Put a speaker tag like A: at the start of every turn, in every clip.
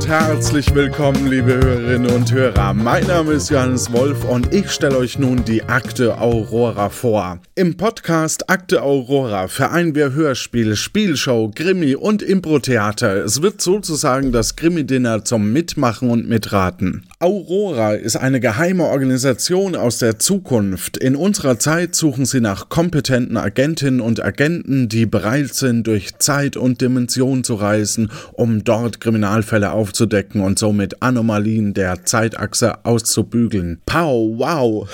A: herzlich willkommen, liebe Hörerinnen und Hörer. Mein Name ist Johannes Wolf und ich stelle euch nun die Akte Aurora vor. Im Podcast Akte Aurora vereinen wir Hörspiel, Spielshow, Krimi und Impro-Theater. Es wird sozusagen das Krimi-Dinner zum Mitmachen und Mitraten. Aurora ist eine geheime Organisation aus der Zukunft. In unserer Zeit suchen sie nach kompetenten Agentinnen und Agenten, die bereit sind, durch Zeit und Dimension zu reisen, um dort Kriminalfälle aufzudecken und somit Anomalien der Zeitachse auszubügeln. Pow, wow!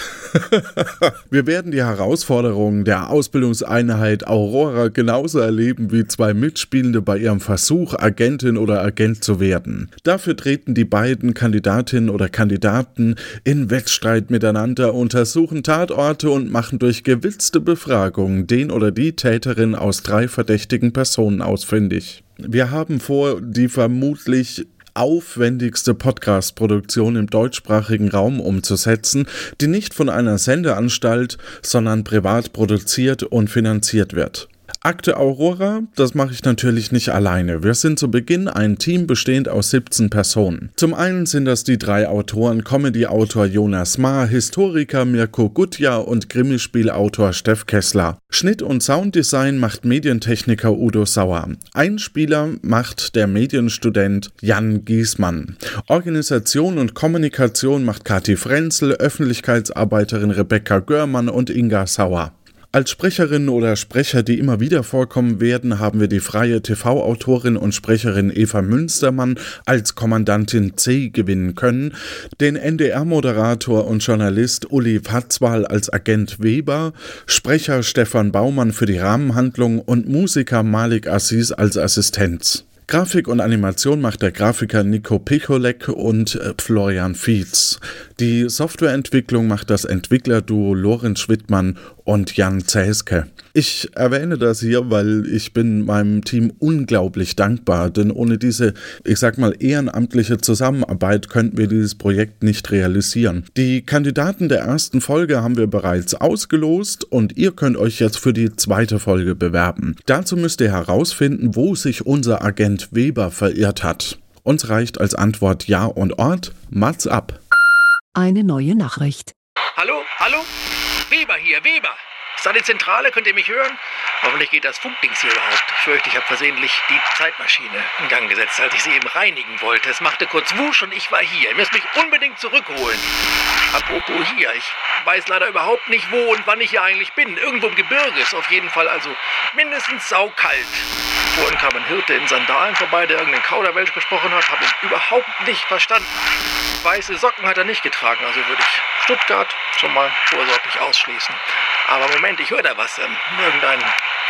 A: Wir werden die Herausforderungen der Ausbildungseinheit Aurora genauso erleben wie zwei Mitspielende bei ihrem Versuch, Agentin oder Agent zu werden. Dafür treten die beiden Kandidatinnen oder Kandidaten in Wettstreit miteinander, untersuchen Tatorte und machen durch gewitzte Befragungen den oder die Täterin aus drei verdächtigen Personen ausfindig. Wir haben vor, die vermutlich aufwendigste Podcast-Produktion im deutschsprachigen Raum umzusetzen, die nicht von einer Sendeanstalt, sondern privat produziert und finanziert wird. Akte Aurora, das mache ich natürlich nicht alleine. Wir sind zu Beginn ein Team bestehend aus 17 Personen. Zum einen sind das die drei Autoren, Comedy-Autor Jonas Ma, Historiker Mirko Gutja und Krimispielautor Steff Kessler. Schnitt und Sounddesign macht Medientechniker Udo Sauer. Einspieler macht der Medienstudent Jan Giesmann. Organisation und Kommunikation macht Kathi Frenzel, Öffentlichkeitsarbeiterin Rebecca Görmann und Inga Sauer. Als Sprecherinnen oder Sprecher, die immer wieder vorkommen werden, haben wir die freie TV-Autorin und Sprecherin Eva Münstermann als Kommandantin C gewinnen können, den NDR-Moderator und Journalist Uli Fatzwal als Agent Weber, Sprecher Stefan Baumann für die Rahmenhandlung und Musiker Malik Assis als Assistenz. Grafik und Animation macht der Grafiker Nico Picholek und äh, Florian Fietz. Die Softwareentwicklung macht das Entwicklerduo Lorenz Schwittmann und Jan Zäske. Ich erwähne das hier, weil ich bin meinem Team unglaublich dankbar, denn ohne diese, ich sag mal, ehrenamtliche Zusammenarbeit könnten wir dieses Projekt nicht realisieren. Die Kandidaten der ersten Folge haben wir bereits ausgelost und ihr könnt euch jetzt für die zweite Folge bewerben. Dazu müsst ihr herausfinden, wo sich unser Agent Weber verirrt hat. Uns reicht als Antwort Ja und Ort. Mats ab.
B: Eine neue Nachricht.
C: Hallo, hallo? Weber hier, Weber. Die Zentrale? Könnt ihr mich hören? Hoffentlich geht das Funkdings hier überhaupt. Ich fürchte, ich habe versehentlich die Zeitmaschine in Gang gesetzt, als ich sie eben reinigen wollte. Es machte kurz Wusch und ich war hier. Ihr müsst mich unbedingt zurückholen. Apropos hier, ich weiß leider überhaupt nicht, wo und wann ich hier eigentlich bin. Irgendwo im Gebirge ist auf jeden Fall also mindestens saukalt. Vorhin kam ein Hirte in Sandalen vorbei, der irgendeinen Kauderwelsch gesprochen hat. Habe ihn überhaupt nicht verstanden. Weiße Socken hat er nicht getragen, also würde ich Stuttgart schon mal vorsorglich ausschließen. Aber Moment, ich höre da was. Ähm, irgendein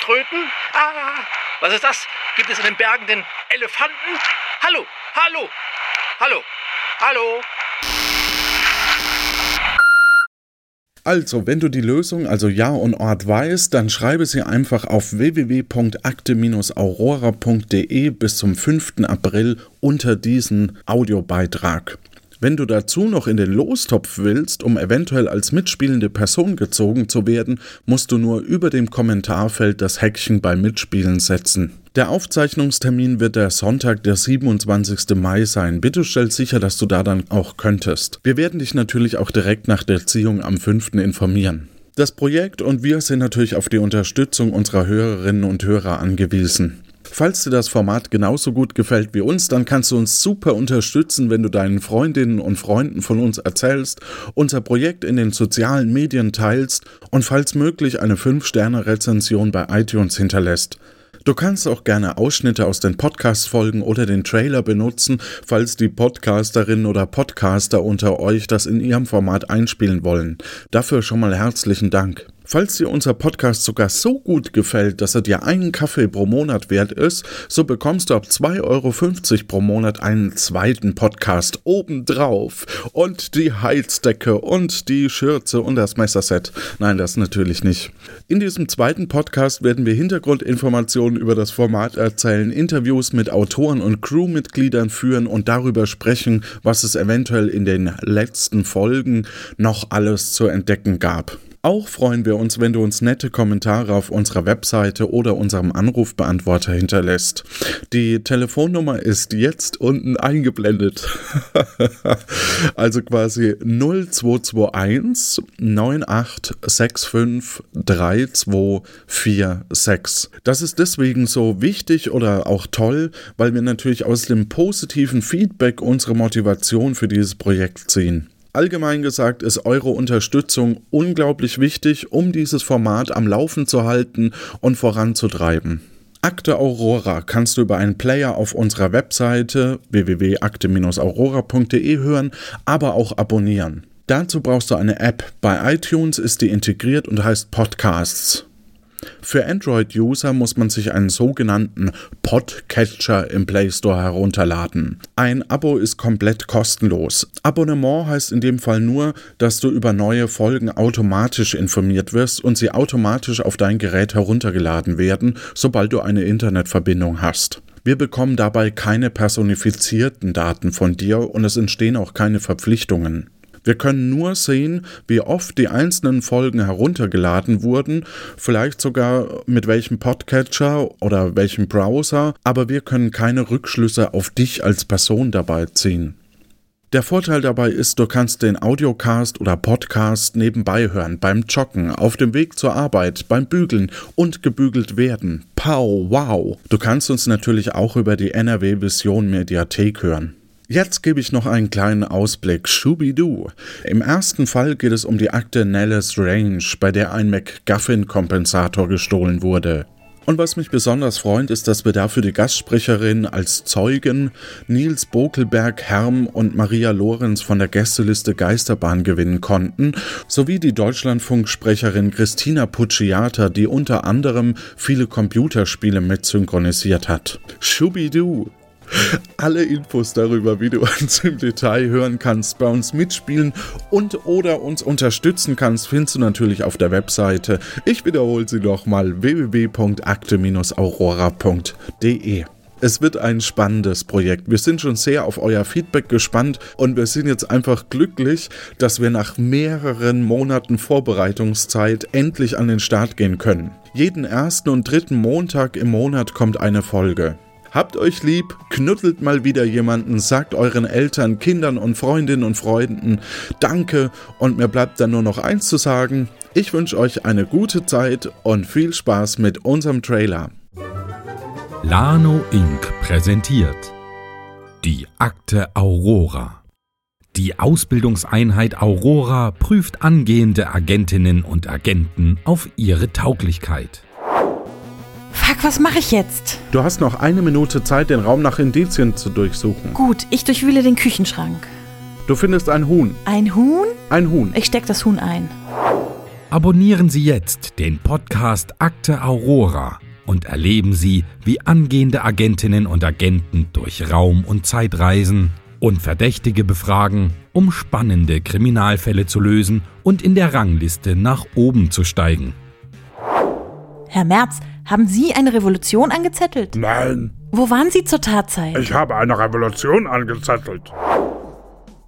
C: Tröten? Ah, was ist das? Gibt es in den Bergen den Elefanten? Hallo, hallo, hallo, hallo.
A: Also, wenn du die Lösung, also Ja und Ort weißt, dann schreibe sie einfach auf www.akte-aurora.de bis zum 5. April unter diesen Audiobeitrag. Wenn du dazu noch in den Lostopf willst, um eventuell als mitspielende Person gezogen zu werden, musst du nur über dem Kommentarfeld das Häkchen bei Mitspielen setzen. Der Aufzeichnungstermin wird der Sonntag, der 27. Mai sein. Bitte stell sicher, dass du da dann auch könntest. Wir werden dich natürlich auch direkt nach der Ziehung am 5. informieren. Das Projekt und wir sind natürlich auf die Unterstützung unserer Hörerinnen und Hörer angewiesen. Falls dir das Format genauso gut gefällt wie uns, dann kannst du uns super unterstützen, wenn du deinen Freundinnen und Freunden von uns erzählst, unser Projekt in den sozialen Medien teilst und falls möglich eine 5-Sterne-Rezension bei iTunes hinterlässt. Du kannst auch gerne Ausschnitte aus den Podcast-Folgen oder den Trailer benutzen, falls die Podcasterinnen oder Podcaster unter euch das in ihrem Format einspielen wollen. Dafür schon mal herzlichen Dank. Falls dir unser Podcast sogar so gut gefällt, dass er dir einen Kaffee pro Monat wert ist, so bekommst du ab 2,50 Euro pro Monat einen zweiten Podcast obendrauf. Und die Heizdecke und die Schürze und das Messerset. Nein, das natürlich nicht. In diesem zweiten Podcast werden wir Hintergrundinformationen über das Format erzählen, Interviews mit Autoren und Crewmitgliedern führen und darüber sprechen, was es eventuell in den letzten Folgen noch alles zu entdecken gab. Auch freuen wir uns, wenn du uns nette Kommentare auf unserer Webseite oder unserem Anrufbeantworter hinterlässt. Die Telefonnummer ist jetzt unten eingeblendet. also quasi 0221 9865 3246. Das ist deswegen so wichtig oder auch toll, weil wir natürlich aus dem positiven Feedback unsere Motivation für dieses Projekt ziehen. Allgemein gesagt ist eure Unterstützung unglaublich wichtig, um dieses Format am Laufen zu halten und voranzutreiben. Akte Aurora kannst du über einen Player auf unserer Webseite www.akte-aurora.de hören, aber auch abonnieren. Dazu brauchst du eine App. Bei iTunes ist die integriert und heißt Podcasts. Für Android-User muss man sich einen sogenannten Podcatcher im Play Store herunterladen. Ein Abo ist komplett kostenlos. Abonnement heißt in dem Fall nur, dass du über neue Folgen automatisch informiert wirst und sie automatisch auf dein Gerät heruntergeladen werden, sobald du eine Internetverbindung hast. Wir bekommen dabei keine personifizierten Daten von dir und es entstehen auch keine Verpflichtungen. Wir können nur sehen, wie oft die einzelnen Folgen heruntergeladen wurden, vielleicht sogar mit welchem Podcatcher oder welchem Browser, aber wir können keine Rückschlüsse auf dich als Person dabei ziehen. Der Vorteil dabei ist, du kannst den Audiocast oder Podcast nebenbei hören, beim Joggen, auf dem Weg zur Arbeit, beim Bügeln und gebügelt werden. Pow, wow! Du kannst uns natürlich auch über die NRW Vision Mediathek hören. Jetzt gebe ich noch einen kleinen Ausblick. Schubidu. Im ersten Fall geht es um die Akte Nellis Range, bei der ein McGuffin-Kompensator gestohlen wurde. Und was mich besonders freut, ist, dass wir dafür die Gastsprecherin als Zeugen Nils Bokelberg Herm und Maria Lorenz von der Gästeliste Geisterbahn gewinnen konnten, sowie die Deutschlandfunksprecherin Christina Pucciata, die unter anderem viele Computerspiele mit synchronisiert hat. Schubidu! Alle Infos darüber, wie du uns im Detail hören kannst, bei uns mitspielen und oder uns unterstützen kannst, findest du natürlich auf der Webseite. Ich wiederhole sie nochmal www.akte-aurora.de. Es wird ein spannendes Projekt. Wir sind schon sehr auf euer Feedback gespannt und wir sind jetzt einfach glücklich, dass wir nach mehreren Monaten Vorbereitungszeit endlich an den Start gehen können. Jeden ersten und dritten Montag im Monat kommt eine Folge. Habt euch lieb, knuddelt mal wieder jemanden, sagt euren Eltern, Kindern und Freundinnen und Freunden Danke und mir bleibt dann nur noch eins zu sagen. Ich wünsche euch eine gute Zeit und viel Spaß mit unserem Trailer.
D: Lano Inc. präsentiert die Akte Aurora. Die Ausbildungseinheit Aurora prüft angehende Agentinnen und Agenten auf ihre Tauglichkeit.
E: Fuck, was mache ich jetzt?
A: Du hast noch eine Minute Zeit, den Raum nach Indizien zu durchsuchen.
E: Gut, ich durchwühle den Küchenschrank.
A: Du findest ein Huhn.
E: Ein Huhn?
A: Ein Huhn.
E: Ich steck das Huhn ein.
D: Abonnieren Sie jetzt den Podcast Akte Aurora und erleben Sie, wie angehende Agentinnen und Agenten durch Raum- und Zeitreisen und Verdächtige befragen, um spannende Kriminalfälle zu lösen und in der Rangliste nach oben zu steigen.
E: Herr Merz, haben Sie eine Revolution angezettelt?
F: Nein,
E: Wo waren Sie zur Tatzeit?
F: ich habe eine Revolution angezettelt.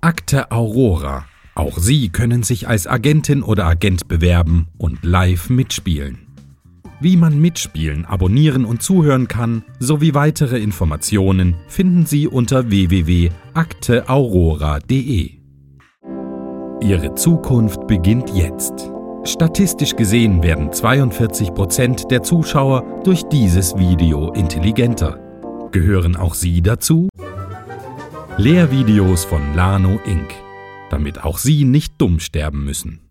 D: Akte Aurora. Auch Sie können sich als Agentin oder Agent bewerben und live mitspielen. Wie man mitspielen, abonnieren und zuhören kann, sowie weitere Informationen finden Sie unter www.akteaurora.de. Ihre Zukunft beginnt jetzt. Statistisch gesehen werden 42 Prozent der Zuschauer durch dieses Video intelligenter. Gehören auch Sie dazu? Lehrvideos von Lano Inc., damit auch Sie nicht dumm sterben müssen.